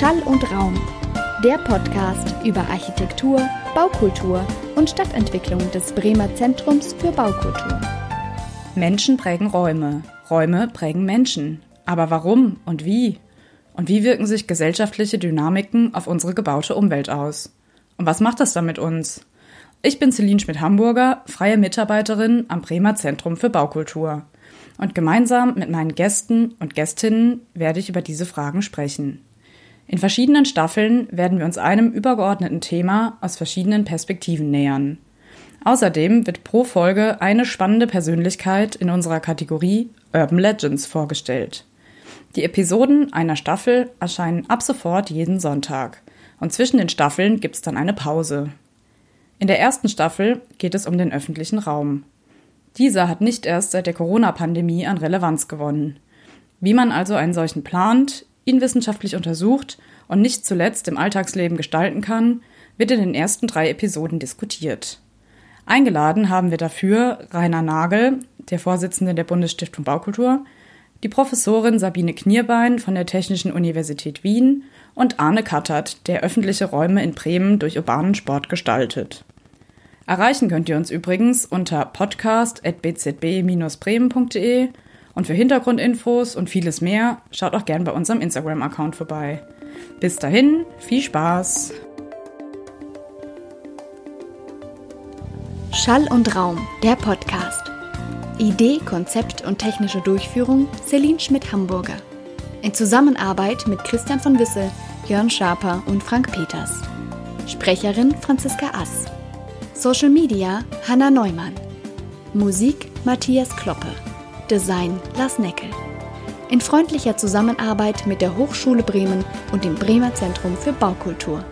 Schall und Raum, der Podcast über Architektur, Baukultur und Stadtentwicklung des Bremer Zentrums für Baukultur. Menschen prägen Räume, Räume prägen Menschen. Aber warum und wie? Und wie wirken sich gesellschaftliche Dynamiken auf unsere gebaute Umwelt aus? Und was macht das dann mit uns? Ich bin Celine Schmidt-Hamburger, freie Mitarbeiterin am Bremer Zentrum für Baukultur. Und gemeinsam mit meinen Gästen und Gästinnen werde ich über diese Fragen sprechen. In verschiedenen Staffeln werden wir uns einem übergeordneten Thema aus verschiedenen Perspektiven nähern. Außerdem wird pro Folge eine spannende Persönlichkeit in unserer Kategorie Urban Legends vorgestellt. Die Episoden einer Staffel erscheinen ab sofort jeden Sonntag und zwischen den Staffeln gibt es dann eine Pause. In der ersten Staffel geht es um den öffentlichen Raum. Dieser hat nicht erst seit der Corona-Pandemie an Relevanz gewonnen. Wie man also einen solchen plant, ihn wissenschaftlich untersucht und nicht zuletzt im Alltagsleben gestalten kann, wird in den ersten drei Episoden diskutiert. Eingeladen haben wir dafür Rainer Nagel, der Vorsitzende der Bundesstiftung Baukultur, die Professorin Sabine Knierbein von der Technischen Universität Wien und Arne Kattert, der öffentliche Räume in Bremen durch urbanen Sport gestaltet. Erreichen könnt ihr uns übrigens unter podcast.bzb-bremen.de und für Hintergrundinfos und vieles mehr schaut auch gern bei unserem Instagram-Account vorbei. Bis dahin, viel Spaß! Schall und Raum, der Podcast. Idee, Konzept und technische Durchführung Celine Schmidt-Hamburger. In Zusammenarbeit mit Christian von Wissel, Jörn Schaper und Frank Peters. Sprecherin Franziska Ass. Social Media Hanna Neumann. Musik Matthias Kloppe. Design Lars Neckel. In freundlicher Zusammenarbeit mit der Hochschule Bremen und dem Bremer Zentrum für Baukultur.